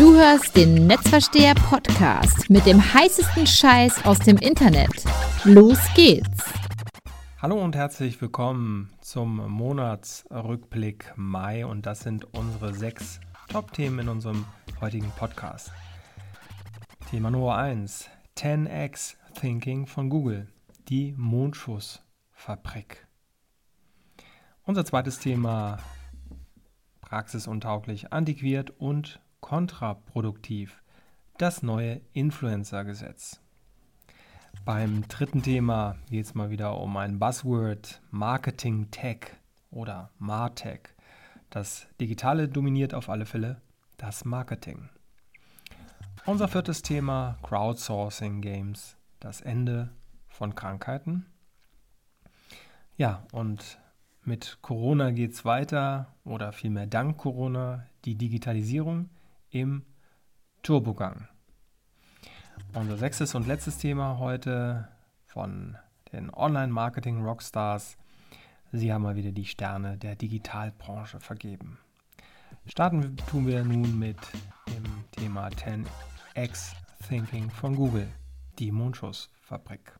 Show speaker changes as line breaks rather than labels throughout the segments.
Du hörst den Netzversteher Podcast mit dem heißesten Scheiß aus dem Internet. Los geht's!
Hallo und herzlich willkommen zum Monatsrückblick Mai und das sind unsere sechs Top-Themen in unserem heutigen Podcast. Thema Nummer 1: 10x Thinking von Google, die Mondschussfabrik. Unser zweites Thema praxisuntauglich, antiquiert und kontraproduktiv. Das neue Influencer-Gesetz. Beim dritten Thema geht es mal wieder um ein Buzzword Marketing Tech oder Martech. Das Digitale dominiert auf alle Fälle das Marketing. Unser viertes Thema Crowdsourcing Games. Das Ende von Krankheiten. Ja, und mit Corona geht es weiter oder vielmehr dank Corona die Digitalisierung im Turbogang. Unser sechstes und letztes Thema heute von den Online-Marketing-Rockstars. Sie haben mal wieder die Sterne der Digitalbranche vergeben. Starten tun wir nun mit dem Thema 10x Thinking von Google, die Mondschussfabrik.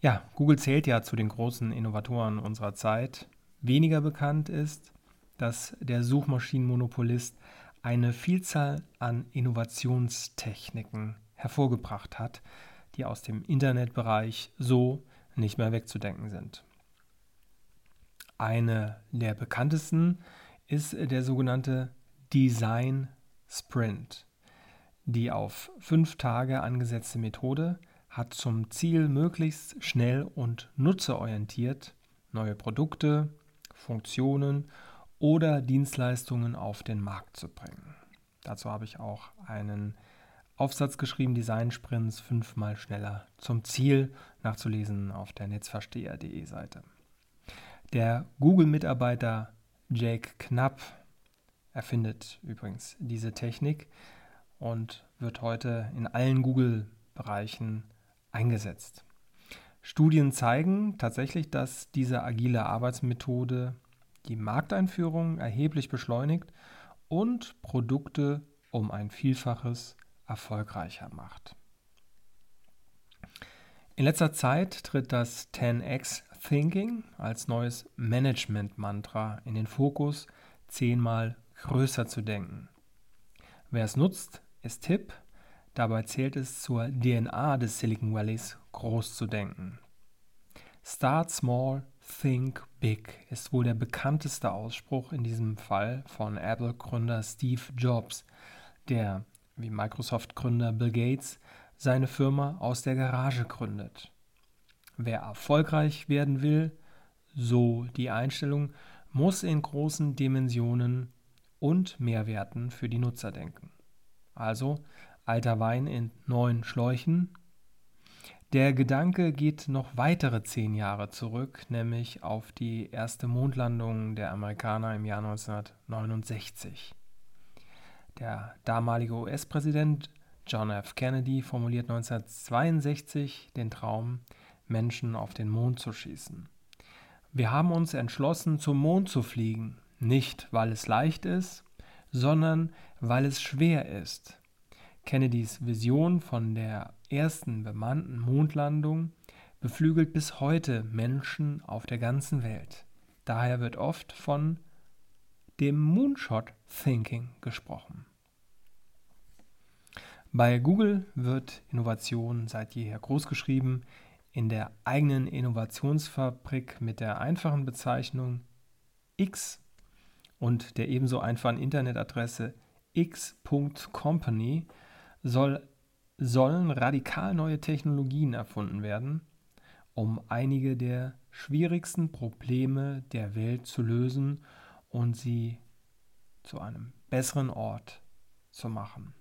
Ja, Google zählt ja zu den großen Innovatoren unserer Zeit. Weniger bekannt ist, dass der Suchmaschinenmonopolist eine Vielzahl an Innovationstechniken hervorgebracht hat, die aus dem Internetbereich so nicht mehr wegzudenken sind. Eine der bekanntesten ist der sogenannte Design Sprint. Die auf fünf Tage angesetzte Methode hat zum Ziel, möglichst schnell und nutzerorientiert neue Produkte, Funktionen oder Dienstleistungen auf den Markt zu bringen. Dazu habe ich auch einen Aufsatz geschrieben, Design Sprints fünfmal schneller zum Ziel, nachzulesen auf der netzversteher.de Seite. Der Google-Mitarbeiter Jake Knapp erfindet übrigens diese Technik und wird heute in allen Google-Bereichen eingesetzt. Studien zeigen tatsächlich, dass diese agile Arbeitsmethode die Markteinführung erheblich beschleunigt und Produkte um ein Vielfaches erfolgreicher macht. In letzter Zeit tritt das 10x Thinking als neues Management-Mantra in den Fokus, zehnmal größer zu denken. Wer es nutzt, ist hip, dabei zählt es zur DNA des Silicon Valleys, groß zu denken. Start small, think big ist wohl der bekannteste Ausspruch in diesem Fall von Apple-Gründer Steve Jobs, der, wie Microsoft-Gründer Bill Gates, seine Firma aus der Garage gründet. Wer erfolgreich werden will, so die Einstellung, muss in großen Dimensionen und Mehrwerten für die Nutzer denken. Also alter Wein in neuen Schläuchen. Der Gedanke geht noch weitere zehn Jahre zurück, nämlich auf die erste Mondlandung der Amerikaner im Jahr 1969. Der damalige US-Präsident John F. Kennedy formuliert 1962 den Traum, Menschen auf den Mond zu schießen. Wir haben uns entschlossen, zum Mond zu fliegen, nicht weil es leicht ist, sondern weil es schwer ist. Kennedys Vision von der ersten bemannten Mondlandung beflügelt bis heute Menschen auf der ganzen Welt. Daher wird oft von dem Moonshot Thinking gesprochen. Bei Google wird Innovation seit jeher großgeschrieben. In der eigenen Innovationsfabrik mit der einfachen Bezeichnung X und der ebenso einfachen Internetadresse x.company soll, sollen radikal neue Technologien erfunden werden, um einige der schwierigsten Probleme der Welt zu lösen und sie zu einem besseren Ort zu machen.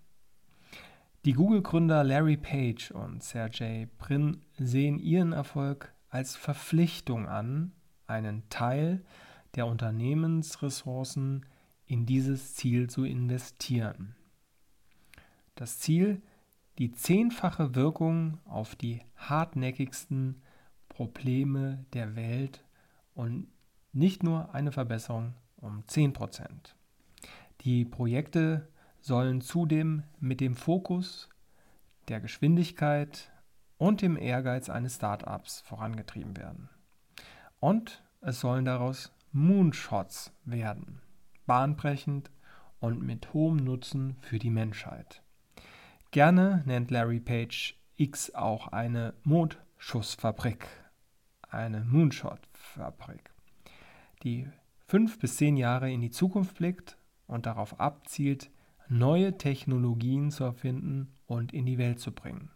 Die Google-Gründer Larry Page und Sergey Brin sehen ihren Erfolg als Verpflichtung an, einen Teil der Unternehmensressourcen in dieses Ziel zu investieren. Das Ziel, die zehnfache Wirkung auf die hartnäckigsten Probleme der Welt und nicht nur eine Verbesserung um 10% Die Projekte sollen zudem mit dem Fokus der Geschwindigkeit und dem Ehrgeiz eines Startups vorangetrieben werden. Und es sollen daraus Moonshots werden, bahnbrechend und mit hohem Nutzen für die Menschheit. Gerne nennt Larry Page X auch eine Mondschussfabrik, eine Moonshot-Fabrik, die fünf bis zehn Jahre in die Zukunft blickt und darauf abzielt, neue Technologien zu erfinden und in die Welt zu bringen.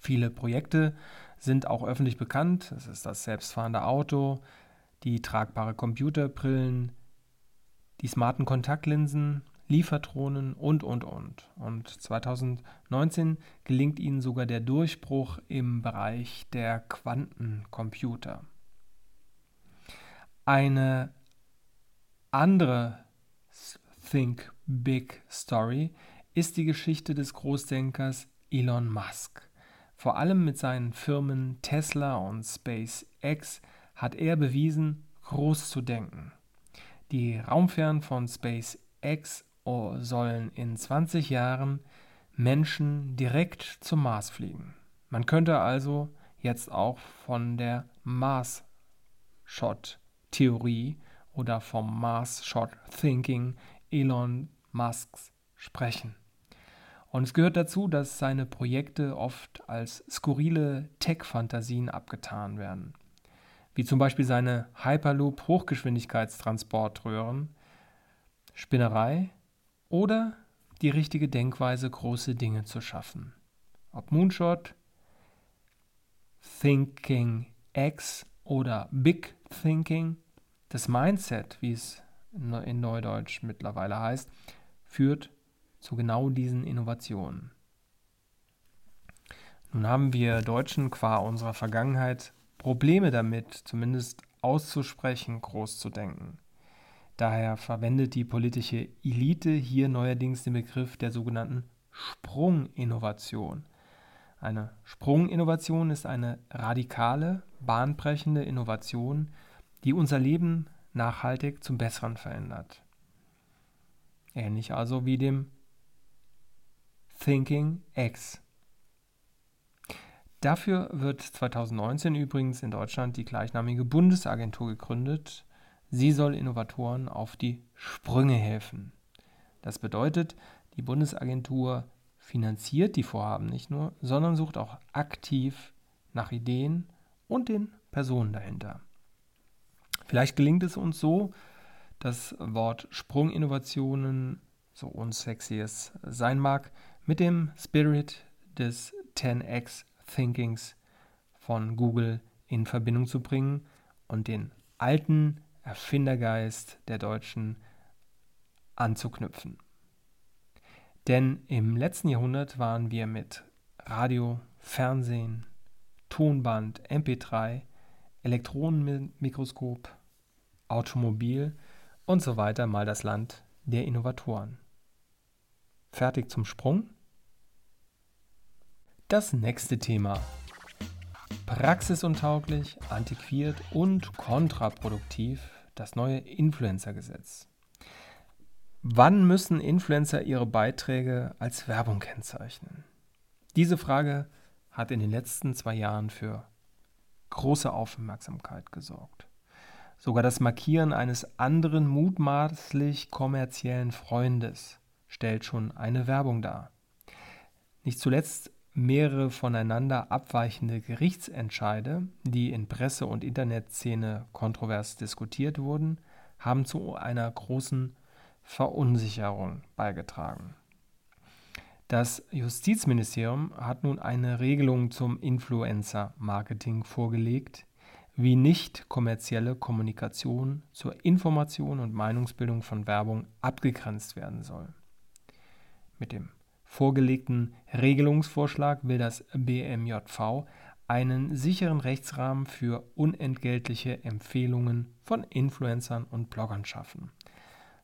Viele Projekte sind auch öffentlich bekannt. Es ist das selbstfahrende Auto, die tragbare Computerbrillen, die smarten Kontaktlinsen, Liefertronen und, und, und. Und 2019 gelingt ihnen sogar der Durchbruch im Bereich der Quantencomputer. Eine andere Think Big Story ist die Geschichte des Großdenkers Elon Musk. Vor allem mit seinen Firmen Tesla und SpaceX hat er bewiesen, groß zu denken. Die Raumfähren von SpaceX sollen in 20 Jahren Menschen direkt zum Mars fliegen. Man könnte also jetzt auch von der Mars-Shot-Theorie oder vom Mars-Shot-Thinking Elon Musks sprechen. Und es gehört dazu, dass seine Projekte oft als skurrile Tech-Fantasien abgetan werden. Wie zum Beispiel seine Hyperloop-Hochgeschwindigkeitstransportröhren, Spinnerei oder die richtige Denkweise, große Dinge zu schaffen. Ob Moonshot, Thinking X oder Big Thinking, das Mindset, wie es in Neudeutsch mittlerweile heißt, führt zu genau diesen Innovationen. Nun haben wir Deutschen qua unserer Vergangenheit Probleme damit, zumindest auszusprechen, groß zu denken. Daher verwendet die politische Elite hier neuerdings den Begriff der sogenannten Sprunginnovation. Eine Sprunginnovation ist eine radikale, bahnbrechende Innovation, die unser Leben nachhaltig zum Besseren verändert. Ähnlich also wie dem Thinking X. Dafür wird 2019 übrigens in Deutschland die gleichnamige Bundesagentur gegründet. Sie soll Innovatoren auf die Sprünge helfen. Das bedeutet, die Bundesagentur finanziert die Vorhaben nicht nur, sondern sucht auch aktiv nach Ideen und den Personen dahinter. Vielleicht gelingt es uns so, das Wort Sprunginnovationen, so unsexy es sein mag, mit dem Spirit des 10x Thinkings von Google in Verbindung zu bringen und den alten Erfindergeist der Deutschen anzuknüpfen. Denn im letzten Jahrhundert waren wir mit Radio, Fernsehen, Tonband, MP3, Elektronenmikroskop, Automobil und so weiter mal das Land der Innovatoren. Fertig zum Sprung? Das nächste Thema. Praxisuntauglich, antiquiert und kontraproduktiv das neue Influencer-Gesetz. Wann müssen Influencer ihre Beiträge als Werbung kennzeichnen? Diese Frage hat in den letzten zwei Jahren für große Aufmerksamkeit gesorgt. Sogar das Markieren eines anderen mutmaßlich kommerziellen Freundes stellt schon eine Werbung dar. Nicht zuletzt mehrere voneinander abweichende Gerichtsentscheide, die in Presse- und Internetszene kontrovers diskutiert wurden, haben zu einer großen Verunsicherung beigetragen. Das Justizministerium hat nun eine Regelung zum Influencer-Marketing vorgelegt, wie nicht kommerzielle Kommunikation zur Information und Meinungsbildung von Werbung abgegrenzt werden soll. Mit dem vorgelegten Regelungsvorschlag will das BMJV einen sicheren Rechtsrahmen für unentgeltliche Empfehlungen von Influencern und Bloggern schaffen.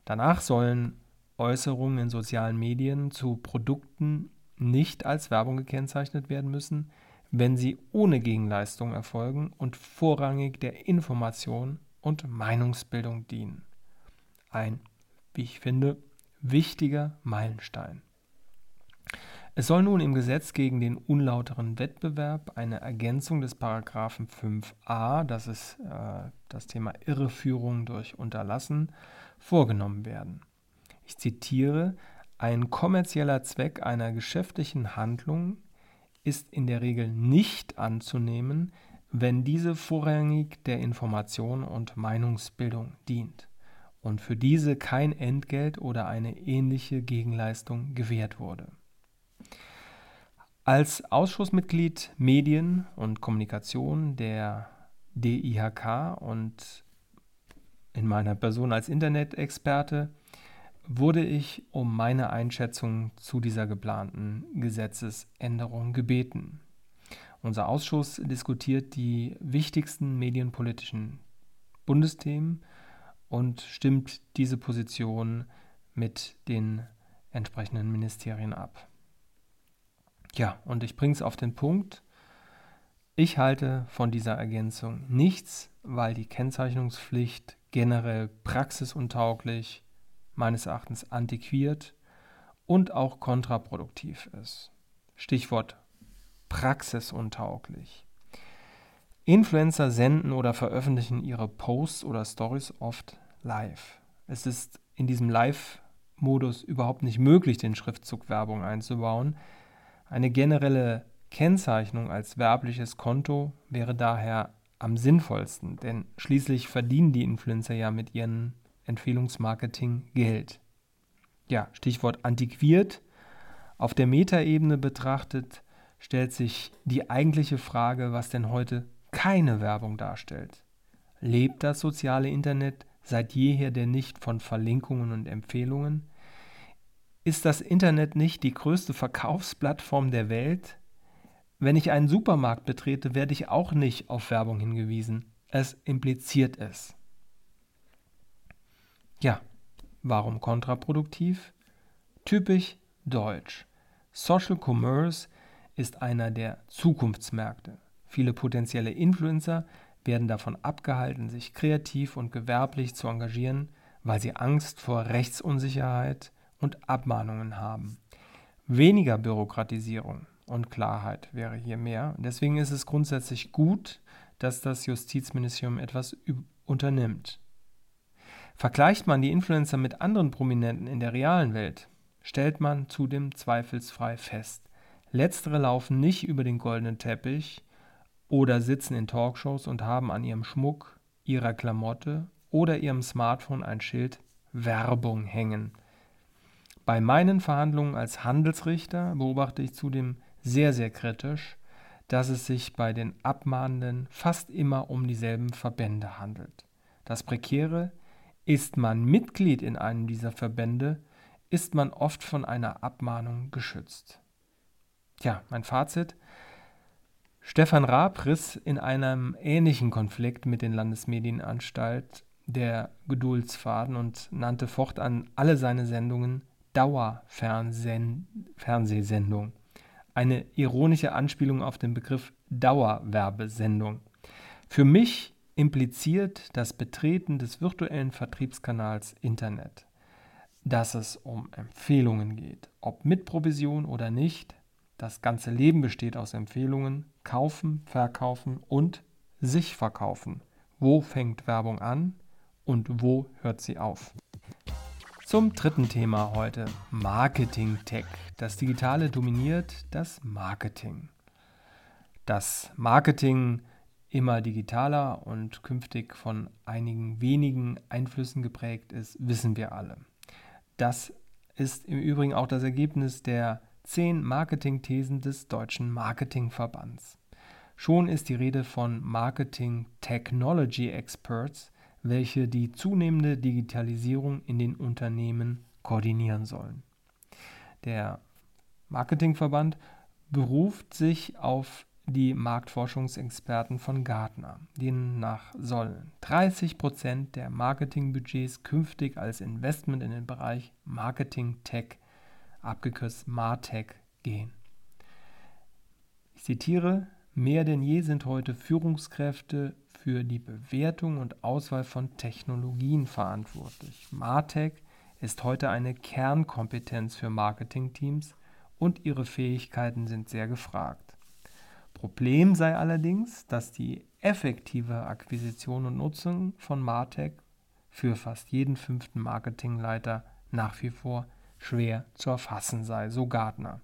Danach sollen Äußerungen in sozialen Medien zu Produkten nicht als Werbung gekennzeichnet werden müssen, wenn sie ohne Gegenleistung erfolgen und vorrangig der Information und Meinungsbildung dienen. Ein, wie ich finde, wichtiger Meilenstein. Es soll nun im Gesetz gegen den unlauteren Wettbewerb eine Ergänzung des Paragraphen 5a, das ist äh, das Thema Irreführung durch Unterlassen, vorgenommen werden. Ich zitiere, ein kommerzieller Zweck einer geschäftlichen Handlung ist in der Regel nicht anzunehmen, wenn diese vorrangig der Information und Meinungsbildung dient und für diese kein Entgelt oder eine ähnliche Gegenleistung gewährt wurde. Als Ausschussmitglied Medien und Kommunikation der DIHK und in meiner Person als Internet-Experte wurde ich um meine Einschätzung zu dieser geplanten Gesetzesänderung gebeten. Unser Ausschuss diskutiert die wichtigsten medienpolitischen Bundesthemen und stimmt diese Position mit den entsprechenden Ministerien ab. Ja, und ich bringe es auf den Punkt. Ich halte von dieser Ergänzung nichts, weil die Kennzeichnungspflicht generell praxisuntauglich, meines Erachtens antiquiert und auch kontraproduktiv ist. Stichwort praxisuntauglich. Influencer senden oder veröffentlichen ihre Posts oder Stories oft live. Es ist in diesem Live-Modus überhaupt nicht möglich, den Schriftzug Werbung einzubauen, eine generelle Kennzeichnung als werbliches Konto wäre daher am sinnvollsten, denn schließlich verdienen die Influencer ja mit ihrem Empfehlungsmarketing Geld. Ja, Stichwort antiquiert. Auf der Metaebene betrachtet stellt sich die eigentliche Frage, was denn heute keine Werbung darstellt. Lebt das soziale Internet seit jeher denn nicht von Verlinkungen und Empfehlungen? Ist das Internet nicht die größte Verkaufsplattform der Welt? Wenn ich einen Supermarkt betrete, werde ich auch nicht auf Werbung hingewiesen. Es impliziert es. Ja, warum kontraproduktiv? Typisch deutsch. Social Commerce ist einer der Zukunftsmärkte. Viele potenzielle Influencer werden davon abgehalten, sich kreativ und gewerblich zu engagieren, weil sie Angst vor Rechtsunsicherheit, und Abmahnungen haben. Weniger Bürokratisierung und Klarheit wäre hier mehr. Deswegen ist es grundsätzlich gut, dass das Justizministerium etwas unternimmt. Vergleicht man die Influencer mit anderen Prominenten in der realen Welt, stellt man zudem zweifelsfrei fest, letztere laufen nicht über den goldenen Teppich oder sitzen in Talkshows und haben an ihrem Schmuck, ihrer Klamotte oder ihrem Smartphone ein Schild Werbung hängen – bei meinen Verhandlungen als Handelsrichter beobachte ich zudem sehr, sehr kritisch, dass es sich bei den Abmahnenden fast immer um dieselben Verbände handelt. Das Prekäre, ist man Mitglied in einem dieser Verbände, ist man oft von einer Abmahnung geschützt. Tja, mein Fazit. Stefan Raab riss in einem ähnlichen Konflikt mit den Landesmedienanstalt der Geduldsfaden und nannte fortan alle seine Sendungen Dauerfernsehsendung. Eine ironische Anspielung auf den Begriff Dauerwerbesendung. Für mich impliziert das Betreten des virtuellen Vertriebskanals Internet, dass es um Empfehlungen geht, ob mit Provision oder nicht. Das ganze Leben besteht aus Empfehlungen, kaufen, verkaufen und sich verkaufen. Wo fängt Werbung an und wo hört sie auf? Zum dritten Thema heute, Marketing Tech. Das Digitale dominiert das Marketing. Das Marketing immer digitaler und künftig von einigen wenigen Einflüssen geprägt ist, wissen wir alle. Das ist im Übrigen auch das Ergebnis der zehn Marketingthesen des Deutschen Marketingverbands. Schon ist die Rede von Marketing Technology Experts, welche die zunehmende Digitalisierung in den Unternehmen koordinieren sollen. Der Marketingverband beruft sich auf die Marktforschungsexperten von Gartner. Demnach sollen 30 Prozent der Marketingbudgets künftig als Investment in den Bereich Marketing Tech, abgekürzt MarTech, gehen. Ich zitiere, mehr denn je sind heute Führungskräfte für die Bewertung und Auswahl von Technologien verantwortlich. Martech ist heute eine Kernkompetenz für Marketingteams und ihre Fähigkeiten sind sehr gefragt. Problem sei allerdings, dass die effektive Akquisition und Nutzung von Martech für fast jeden fünften Marketingleiter nach wie vor schwer zu erfassen sei, so Gartner.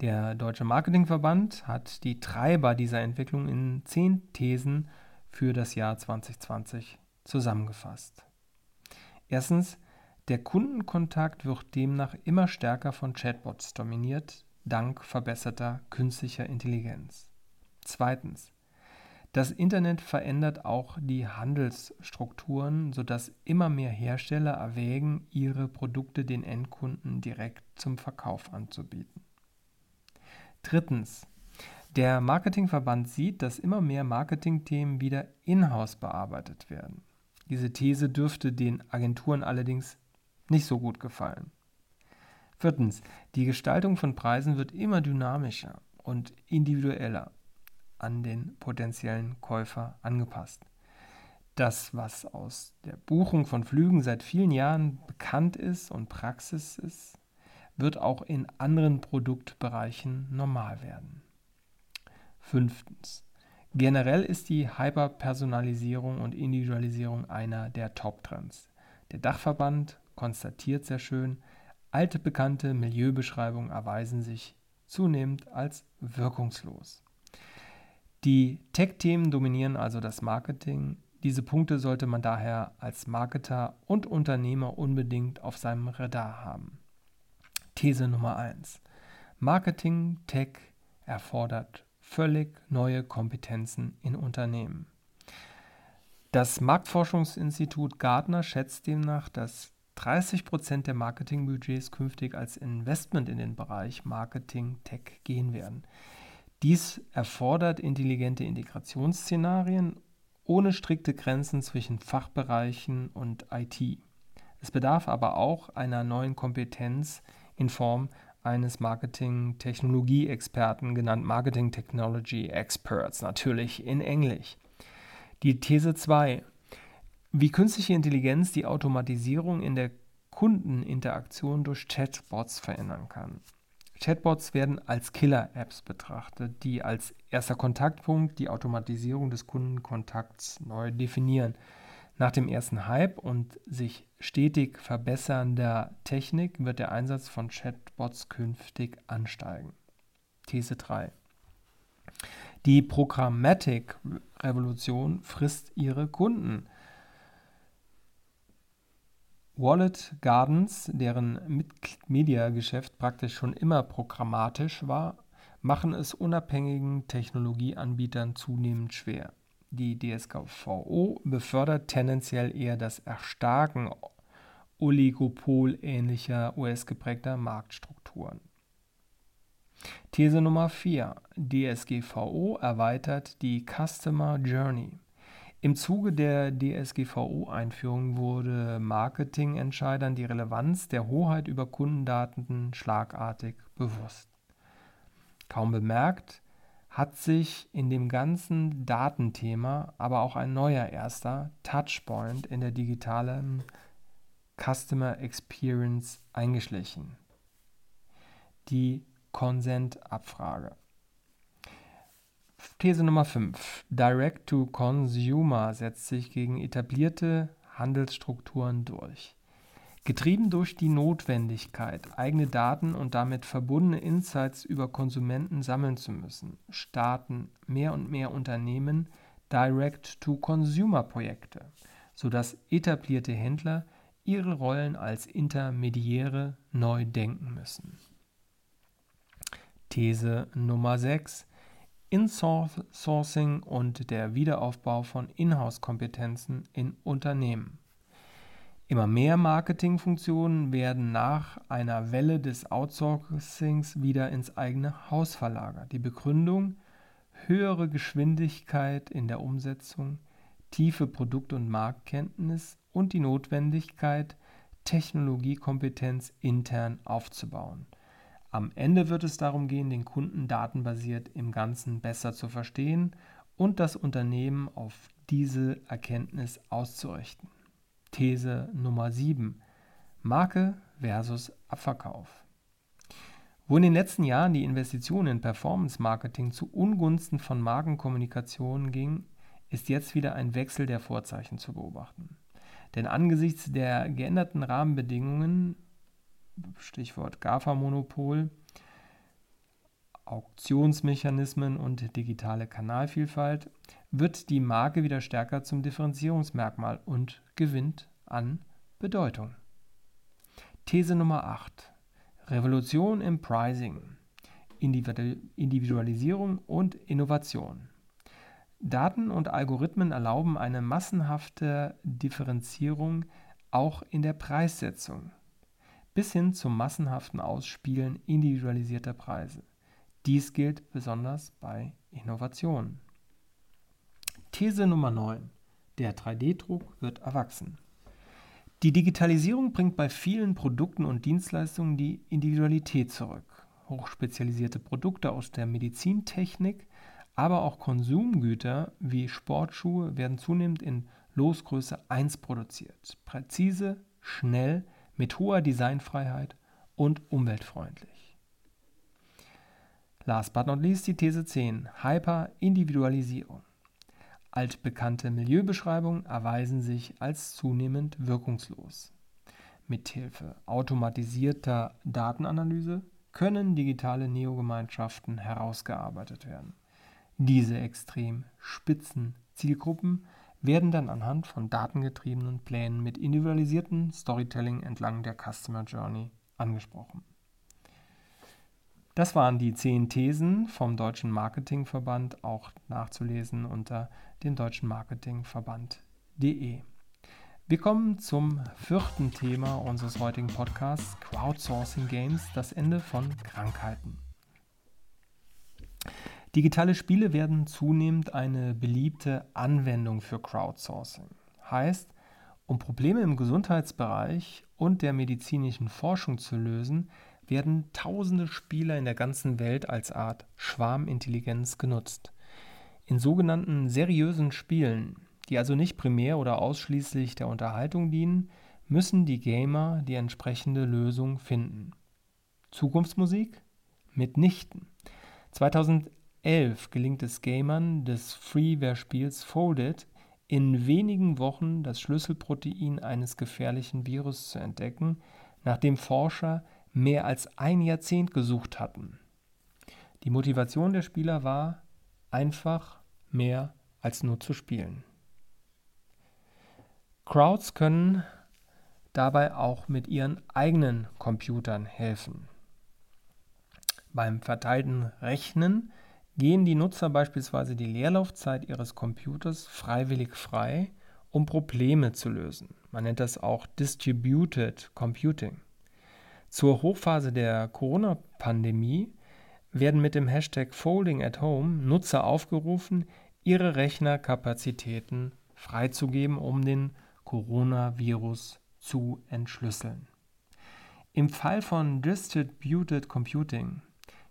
Der Deutsche Marketingverband hat die Treiber dieser Entwicklung in zehn Thesen für das Jahr 2020 zusammengefasst. Erstens, der Kundenkontakt wird demnach immer stärker von Chatbots dominiert, dank verbesserter künstlicher Intelligenz. Zweitens, das Internet verändert auch die Handelsstrukturen, sodass immer mehr Hersteller erwägen, ihre Produkte den Endkunden direkt zum Verkauf anzubieten. Drittens, der Marketingverband sieht, dass immer mehr Marketingthemen wieder in-house bearbeitet werden. Diese These dürfte den Agenturen allerdings nicht so gut gefallen. Viertens, die Gestaltung von Preisen wird immer dynamischer und individueller an den potenziellen Käufer angepasst. Das, was aus der Buchung von Flügen seit vielen Jahren bekannt ist und Praxis ist, wird auch in anderen Produktbereichen normal werden. Fünftens. Generell ist die Hyperpersonalisierung und Individualisierung einer der Top-Trends. Der Dachverband konstatiert sehr schön, alte bekannte Milieubeschreibungen erweisen sich zunehmend als wirkungslos. Die Tech-Themen dominieren also das Marketing. Diese Punkte sollte man daher als Marketer und Unternehmer unbedingt auf seinem Radar haben. These Nummer 1. Marketing Tech erfordert völlig neue Kompetenzen in Unternehmen. Das Marktforschungsinstitut Gartner schätzt demnach, dass 30 Prozent der Marketingbudgets künftig als Investment in den Bereich Marketing Tech gehen werden. Dies erfordert intelligente Integrationsszenarien ohne strikte Grenzen zwischen Fachbereichen und IT. Es bedarf aber auch einer neuen Kompetenz in Form eines Marketing-Technologie-Experten, genannt Marketing Technology Experts, natürlich in Englisch. Die These 2. Wie künstliche Intelligenz die Automatisierung in der Kundeninteraktion durch Chatbots verändern kann. Chatbots werden als Killer-Apps betrachtet, die als erster Kontaktpunkt die Automatisierung des Kundenkontakts neu definieren. Nach dem ersten Hype und sich stetig verbessernder Technik wird der Einsatz von Chatbots künftig ansteigen. These 3. Die Programmatic-Revolution frisst ihre Kunden. Wallet Gardens, deren Media-Geschäft praktisch schon immer programmatisch war, machen es unabhängigen Technologieanbietern zunehmend schwer. Die DSGVO befördert tendenziell eher das Erstarken oligopolähnlicher US-geprägter Marktstrukturen. These Nummer 4. DSGVO erweitert die Customer Journey. Im Zuge der DSGVO-Einführung wurde Marketingentscheidern die Relevanz der Hoheit über Kundendaten schlagartig bewusst. Kaum bemerkt, hat sich in dem ganzen Datenthema aber auch ein neuer erster Touchpoint in der digitalen Customer Experience eingeschlichen. Die Consent-Abfrage. These Nummer 5. Direct-to-Consumer setzt sich gegen etablierte Handelsstrukturen durch. Getrieben durch die Notwendigkeit, eigene Daten und damit verbundene Insights über Konsumenten sammeln zu müssen, starten mehr und mehr Unternehmen Direct-to-Consumer-Projekte, sodass etablierte Händler ihre Rollen als Intermediäre neu denken müssen. These Nummer 6 Insourcing und der Wiederaufbau von Inhouse-Kompetenzen in Unternehmen. Immer mehr Marketingfunktionen werden nach einer Welle des Outsourcings wieder ins eigene Haus verlagert. Die Begründung höhere Geschwindigkeit in der Umsetzung, tiefe Produkt- und Marktkenntnis und die Notwendigkeit, Technologiekompetenz intern aufzubauen. Am Ende wird es darum gehen, den Kunden datenbasiert im Ganzen besser zu verstehen und das Unternehmen auf diese Erkenntnis auszurichten. These Nummer 7. Marke versus Abverkauf. Wo in den letzten Jahren die Investition in Performance-Marketing zu Ungunsten von Markenkommunikation ging, ist jetzt wieder ein Wechsel der Vorzeichen zu beobachten. Denn angesichts der geänderten Rahmenbedingungen, Stichwort GAFA-Monopol, Auktionsmechanismen und digitale Kanalvielfalt, wird die Marke wieder stärker zum Differenzierungsmerkmal und gewinnt an Bedeutung. These Nummer 8. Revolution im Pricing, Individualisierung und Innovation. Daten und Algorithmen erlauben eine massenhafte Differenzierung auch in der Preissetzung, bis hin zum massenhaften Ausspielen individualisierter Preise. Dies gilt besonders bei Innovationen. These Nummer 9. Der 3D-Druck wird erwachsen. Die Digitalisierung bringt bei vielen Produkten und Dienstleistungen die Individualität zurück. Hochspezialisierte Produkte aus der Medizintechnik aber auch Konsumgüter wie Sportschuhe werden zunehmend in Losgröße 1 produziert. Präzise, schnell, mit hoher Designfreiheit und umweltfreundlich. Last but not least die These 10. Hyper-Individualisierung. Altbekannte Milieubeschreibungen erweisen sich als zunehmend wirkungslos. Mithilfe automatisierter Datenanalyse können digitale Neogemeinschaften herausgearbeitet werden. Diese extrem spitzen Zielgruppen werden dann anhand von datengetriebenen Plänen mit individualisiertem Storytelling entlang der Customer Journey angesprochen. Das waren die zehn Thesen vom Deutschen Marketingverband, auch nachzulesen unter dem deutschen Marketingverband.de. Wir kommen zum vierten Thema unseres heutigen Podcasts, Crowdsourcing Games, das Ende von Krankheiten. Digitale Spiele werden zunehmend eine beliebte Anwendung für Crowdsourcing. Heißt, um Probleme im Gesundheitsbereich und der medizinischen Forschung zu lösen, werden tausende Spieler in der ganzen Welt als Art Schwarmintelligenz genutzt. In sogenannten seriösen Spielen, die also nicht primär oder ausschließlich der Unterhaltung dienen, müssen die Gamer die entsprechende Lösung finden. Zukunftsmusik? Mitnichten. 2011 2011 gelingt es Gamern des Freeware-Spiels Folded, in wenigen Wochen das Schlüsselprotein eines gefährlichen Virus zu entdecken, nachdem Forscher mehr als ein Jahrzehnt gesucht hatten. Die Motivation der Spieler war einfach mehr als nur zu spielen. Crowds können dabei auch mit ihren eigenen Computern helfen. Beim verteilten Rechnen gehen die Nutzer beispielsweise die Leerlaufzeit ihres Computers freiwillig frei, um Probleme zu lösen. Man nennt das auch Distributed Computing. Zur Hochphase der Corona-Pandemie werden mit dem Hashtag Folding at Home Nutzer aufgerufen, ihre Rechnerkapazitäten freizugeben, um den Coronavirus zu entschlüsseln. Im Fall von Distributed Computing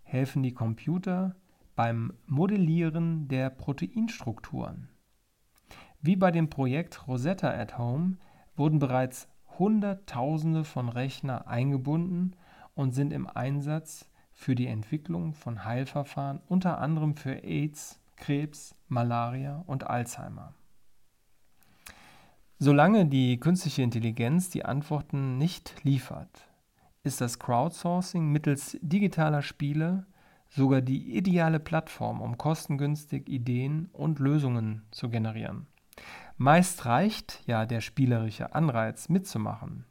helfen die Computer beim Modellieren der Proteinstrukturen. Wie bei dem Projekt Rosetta at Home wurden bereits Hunderttausende von Rechner eingebunden und sind im Einsatz für die Entwicklung von Heilverfahren, unter anderem für AIDS, Krebs, Malaria und Alzheimer. Solange die künstliche Intelligenz die Antworten nicht liefert, ist das Crowdsourcing mittels digitaler Spiele sogar die ideale Plattform, um kostengünstig Ideen und Lösungen zu generieren. Meist reicht ja der spielerische Anreiz mitzumachen.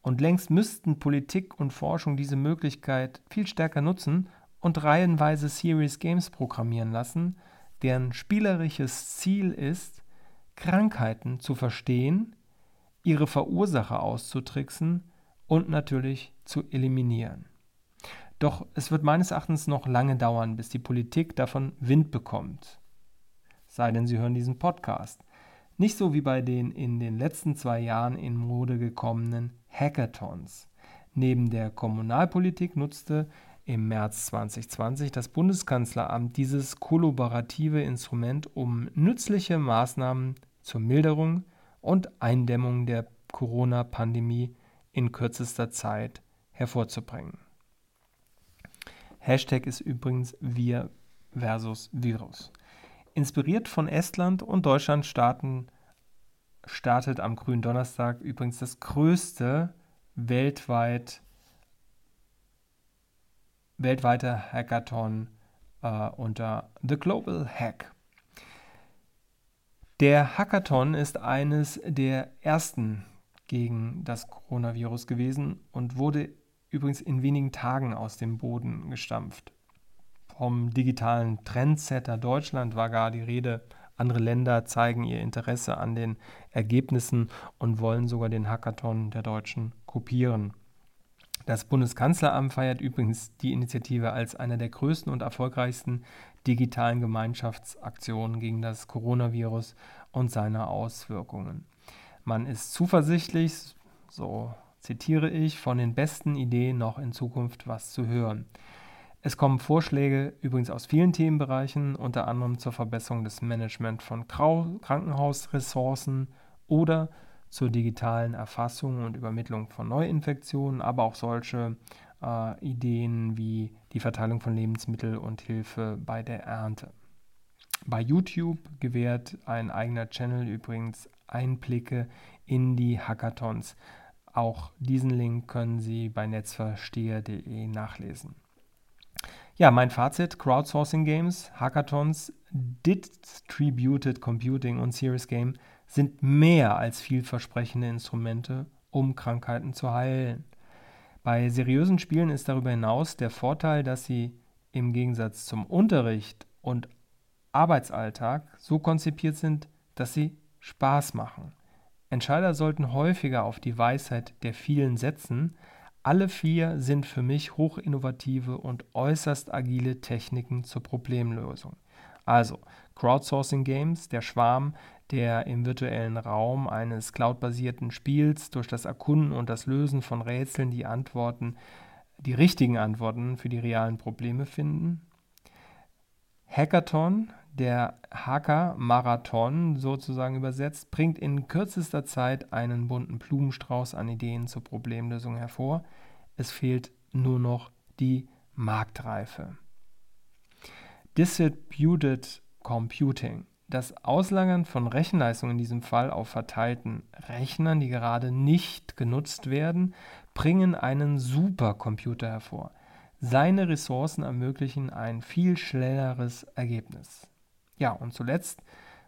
Und längst müssten Politik und Forschung diese Möglichkeit viel stärker nutzen und reihenweise Serious Games programmieren lassen, deren spielerisches Ziel ist, Krankheiten zu verstehen, ihre Verursacher auszutricksen und natürlich zu eliminieren. Doch es wird meines Erachtens noch lange dauern, bis die Politik davon Wind bekommt. Sei denn, Sie hören diesen Podcast. Nicht so wie bei den in den letzten zwei Jahren in Mode gekommenen Hackathons. Neben der Kommunalpolitik nutzte im März 2020 das Bundeskanzleramt dieses kollaborative Instrument, um nützliche Maßnahmen zur Milderung und Eindämmung der Corona-Pandemie in kürzester Zeit hervorzubringen. Hashtag ist übrigens wir versus Virus. Inspiriert von Estland und Deutschland starten, startet am grünen Donnerstag übrigens das größte weltweit, weltweite Hackathon äh, unter The Global Hack. Der Hackathon ist eines der ersten gegen das Coronavirus gewesen und wurde übrigens in wenigen Tagen aus dem Boden gestampft. Vom digitalen Trendsetter Deutschland war gar die Rede. Andere Länder zeigen ihr Interesse an den Ergebnissen und wollen sogar den Hackathon der Deutschen kopieren. Das Bundeskanzleramt feiert übrigens die Initiative als einer der größten und erfolgreichsten digitalen Gemeinschaftsaktionen gegen das Coronavirus und seine Auswirkungen. Man ist zuversichtlich, so zitiere ich, von den besten Ideen noch in Zukunft was zu hören. Es kommen Vorschläge übrigens aus vielen Themenbereichen, unter anderem zur Verbesserung des Management von Krankenhausressourcen oder zur digitalen Erfassung und Übermittlung von Neuinfektionen, aber auch solche äh, Ideen wie die Verteilung von Lebensmitteln und Hilfe bei der Ernte. Bei YouTube gewährt ein eigener Channel übrigens Einblicke in die Hackathons. Auch diesen Link können Sie bei netzversteher.de nachlesen. Ja, mein Fazit: Crowdsourcing Games, Hackathons, Distributed Computing und Serious Game sind mehr als vielversprechende Instrumente, um Krankheiten zu heilen. Bei seriösen Spielen ist darüber hinaus der Vorteil, dass sie im Gegensatz zum Unterricht und Arbeitsalltag so konzipiert sind, dass sie Spaß machen. Entscheider sollten häufiger auf die Weisheit der vielen setzen, alle vier sind für mich hochinnovative und äußerst agile Techniken zur Problemlösung. Also Crowdsourcing Games, der Schwarm, der im virtuellen Raum eines cloudbasierten Spiels durch das Erkunden und das Lösen von Rätseln die Antworten, die richtigen Antworten für die realen Probleme finden. Hackathon, der Hacker-Marathon sozusagen übersetzt, bringt in kürzester Zeit einen bunten Blumenstrauß an Ideen zur Problemlösung hervor. Es fehlt nur noch die Marktreife. Distributed Computing. Das Auslagern von Rechenleistung in diesem Fall auf verteilten Rechnern, die gerade nicht genutzt werden, bringen einen Supercomputer hervor. Seine Ressourcen ermöglichen ein viel schnelleres Ergebnis. Ja, und zuletzt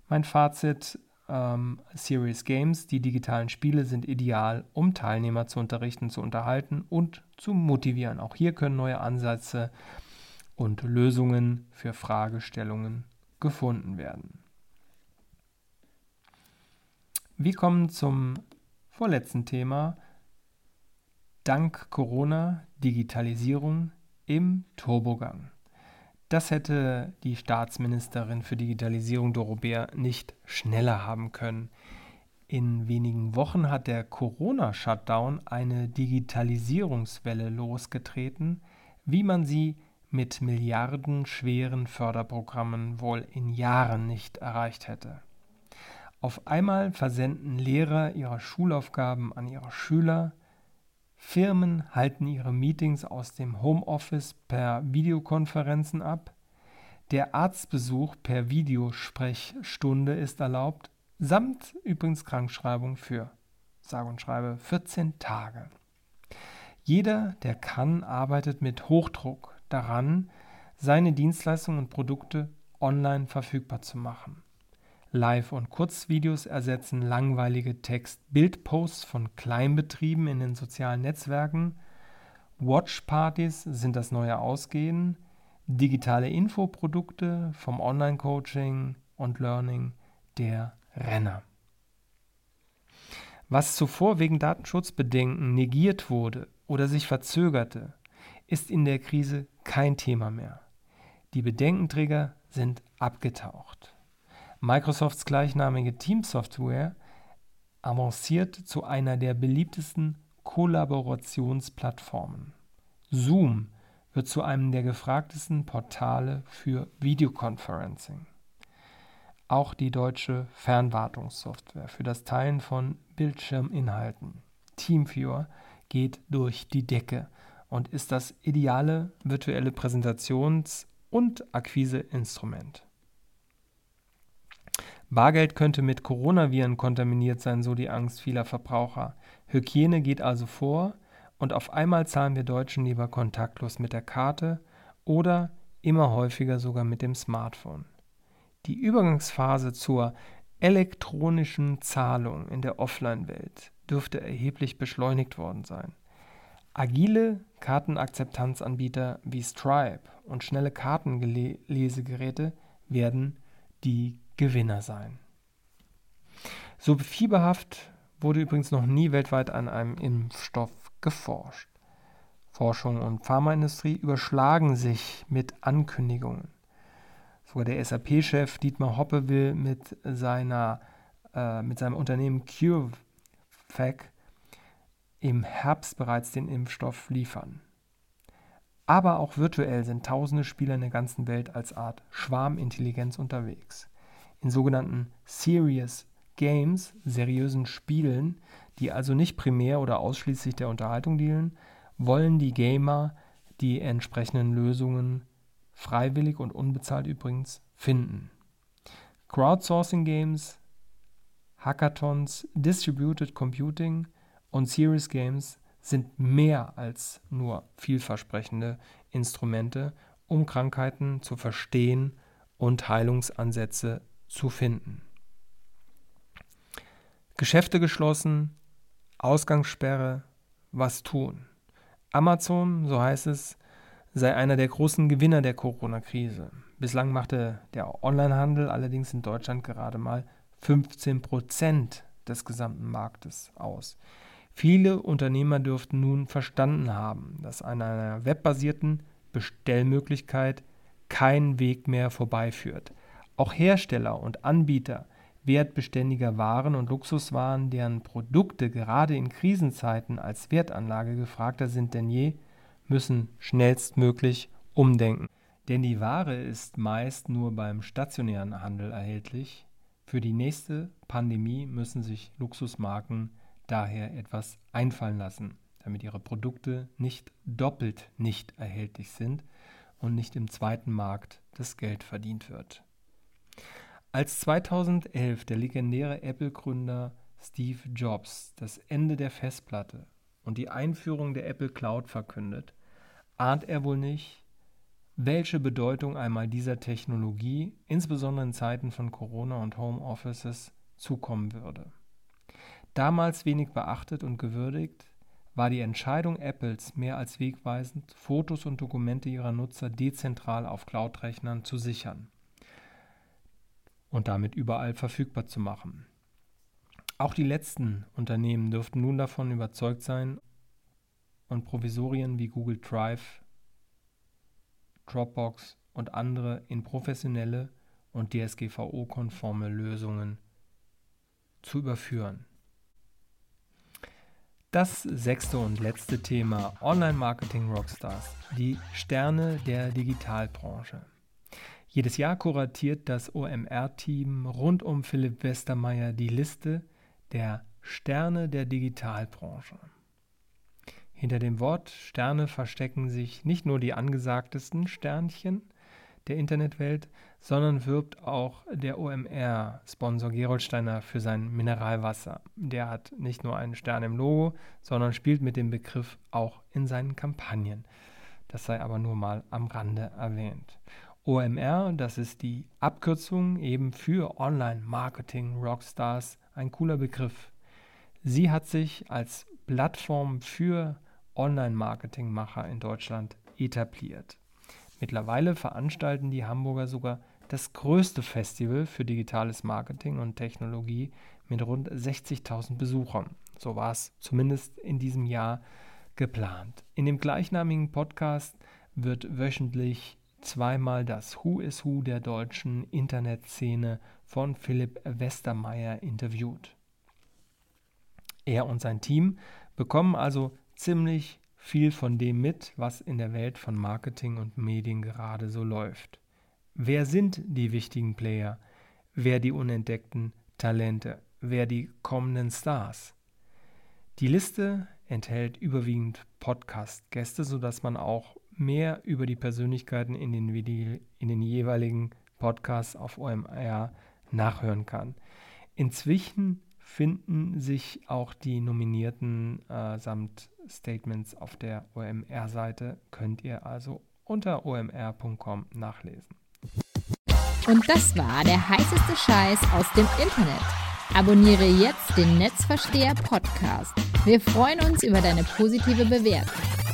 mein Fazit. Ähm, Serious Games, die digitalen Spiele sind ideal, um Teilnehmer zu unterrichten, zu unterhalten und zu motivieren. Auch hier können neue Ansätze und Lösungen für Fragestellungen gefunden werden. Wir kommen zum vorletzten Thema. Dank Corona Digitalisierung im Turbogang. Das hätte die Staatsministerin für Digitalisierung Dorobert nicht schneller haben können. In wenigen Wochen hat der Corona-Shutdown eine Digitalisierungswelle losgetreten, wie man sie mit milliardenschweren Förderprogrammen wohl in Jahren nicht erreicht hätte. Auf einmal versenden Lehrer ihre Schulaufgaben an ihre Schüler, Firmen halten ihre Meetings aus dem Homeoffice per Videokonferenzen ab. Der Arztbesuch per Videosprechstunde ist erlaubt, samt übrigens Krankschreibung für, sage und schreibe, 14 Tage. Jeder, der kann, arbeitet mit Hochdruck daran, seine Dienstleistungen und Produkte online verfügbar zu machen. Live- und Kurzvideos ersetzen langweilige Text-Bild-Posts von Kleinbetrieben in den sozialen Netzwerken. Watchpartys sind das neue Ausgehen. Digitale Infoprodukte vom Online-Coaching und Learning der Renner. Was zuvor wegen Datenschutzbedenken negiert wurde oder sich verzögerte, ist in der Krise kein Thema mehr. Die Bedenkenträger sind abgetaucht. Microsofts gleichnamige Teamsoftware avanciert zu einer der beliebtesten Kollaborationsplattformen. Zoom wird zu einem der gefragtesten Portale für Videoconferencing. Auch die deutsche Fernwartungssoftware für das Teilen von Bildschirminhalten, TeamViewer, geht durch die Decke und ist das ideale virtuelle Präsentations- und Akquiseinstrument. Bargeld könnte mit Coronaviren kontaminiert sein, so die Angst vieler Verbraucher. Hygiene geht also vor und auf einmal zahlen wir Deutschen lieber kontaktlos mit der Karte oder immer häufiger sogar mit dem Smartphone. Die Übergangsphase zur elektronischen Zahlung in der Offline-Welt dürfte erheblich beschleunigt worden sein. Agile Kartenakzeptanzanbieter wie Stripe und schnelle Kartenlesegeräte werden die Gewinner sein. So fieberhaft wurde übrigens noch nie weltweit an einem Impfstoff geforscht. Forschung und Pharmaindustrie überschlagen sich mit Ankündigungen. Sogar der SAP-Chef Dietmar Hoppe will mit, seiner, äh, mit seinem Unternehmen CureVac im Herbst bereits den Impfstoff liefern. Aber auch virtuell sind tausende Spieler in der ganzen Welt als Art Schwarmintelligenz unterwegs. In sogenannten Serious Games, seriösen Spielen, die also nicht primär oder ausschließlich der Unterhaltung dienen, wollen die Gamer die entsprechenden Lösungen freiwillig und unbezahlt übrigens finden. Crowdsourcing Games, Hackathons, Distributed Computing und Serious Games sind mehr als nur vielversprechende Instrumente, um Krankheiten zu verstehen und Heilungsansätze zu finden. Geschäfte geschlossen, Ausgangssperre, was tun? Amazon, so heißt es, sei einer der großen Gewinner der Corona-Krise. Bislang machte der Onlinehandel allerdings in Deutschland gerade mal 15 Prozent des gesamten Marktes aus. Viele Unternehmer dürften nun verstanden haben, dass an einer webbasierten Bestellmöglichkeit kein Weg mehr vorbeiführt. Auch Hersteller und Anbieter wertbeständiger Waren und Luxuswaren, deren Produkte gerade in Krisenzeiten als Wertanlage gefragter sind denn je, müssen schnellstmöglich umdenken. Denn die Ware ist meist nur beim stationären Handel erhältlich. Für die nächste Pandemie müssen sich Luxusmarken daher etwas einfallen lassen, damit ihre Produkte nicht doppelt nicht erhältlich sind und nicht im zweiten Markt das Geld verdient wird. Als 2011 der legendäre Apple-Gründer Steve Jobs das Ende der Festplatte und die Einführung der Apple Cloud verkündet, ahnt er wohl nicht, welche Bedeutung einmal dieser Technologie, insbesondere in Zeiten von Corona und Homeoffices, zukommen würde. Damals wenig beachtet und gewürdigt, war die Entscheidung Apples mehr als wegweisend, Fotos und Dokumente ihrer Nutzer dezentral auf Cloud-Rechnern zu sichern und damit überall verfügbar zu machen. Auch die letzten Unternehmen dürften nun davon überzeugt sein und Provisorien wie Google Drive, Dropbox und andere in professionelle und DSGVO-konforme Lösungen zu überführen. Das sechste und letzte Thema Online-Marketing Rockstars, die Sterne der Digitalbranche. Jedes Jahr kuratiert das OMR-Team rund um Philipp Westermeier die Liste der Sterne der Digitalbranche. Hinter dem Wort Sterne verstecken sich nicht nur die angesagtesten Sternchen, der Internetwelt, sondern wirbt auch der OMR-Sponsor Geroldsteiner für sein Mineralwasser. Der hat nicht nur einen Stern im Logo, sondern spielt mit dem Begriff auch in seinen Kampagnen. Das sei aber nur mal am Rande erwähnt. OMR, das ist die Abkürzung eben für Online-Marketing Rockstars, ein cooler Begriff. Sie hat sich als Plattform für Online-Marketing-Macher in Deutschland etabliert. Mittlerweile veranstalten die Hamburger sogar das größte Festival für digitales Marketing und Technologie mit rund 60.000 Besuchern. So war es zumindest in diesem Jahr geplant. In dem gleichnamigen Podcast wird wöchentlich zweimal das Who is Who der deutschen Internetszene von Philipp Westermeier interviewt. Er und sein Team bekommen also ziemlich viel von dem mit, was in der Welt von Marketing und Medien gerade so läuft. Wer sind die wichtigen Player? Wer die unentdeckten Talente? Wer die kommenden Stars? Die Liste enthält überwiegend Podcast-Gäste, sodass man auch mehr über die Persönlichkeiten in den, in den jeweiligen Podcasts auf OMR nachhören kann. Inzwischen finden sich auch die Nominierten äh, samt Statements auf der OMR-Seite, könnt ihr also unter omr.com nachlesen.
Und das war der heißeste Scheiß aus dem Internet. Abonniere jetzt den Netzversteher Podcast. Wir freuen uns über deine positive Bewertung.